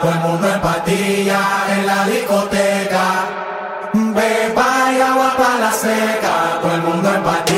todo el mundo en patilla en la discoteca. Beba y agua para la seca, todo el mundo en patilla.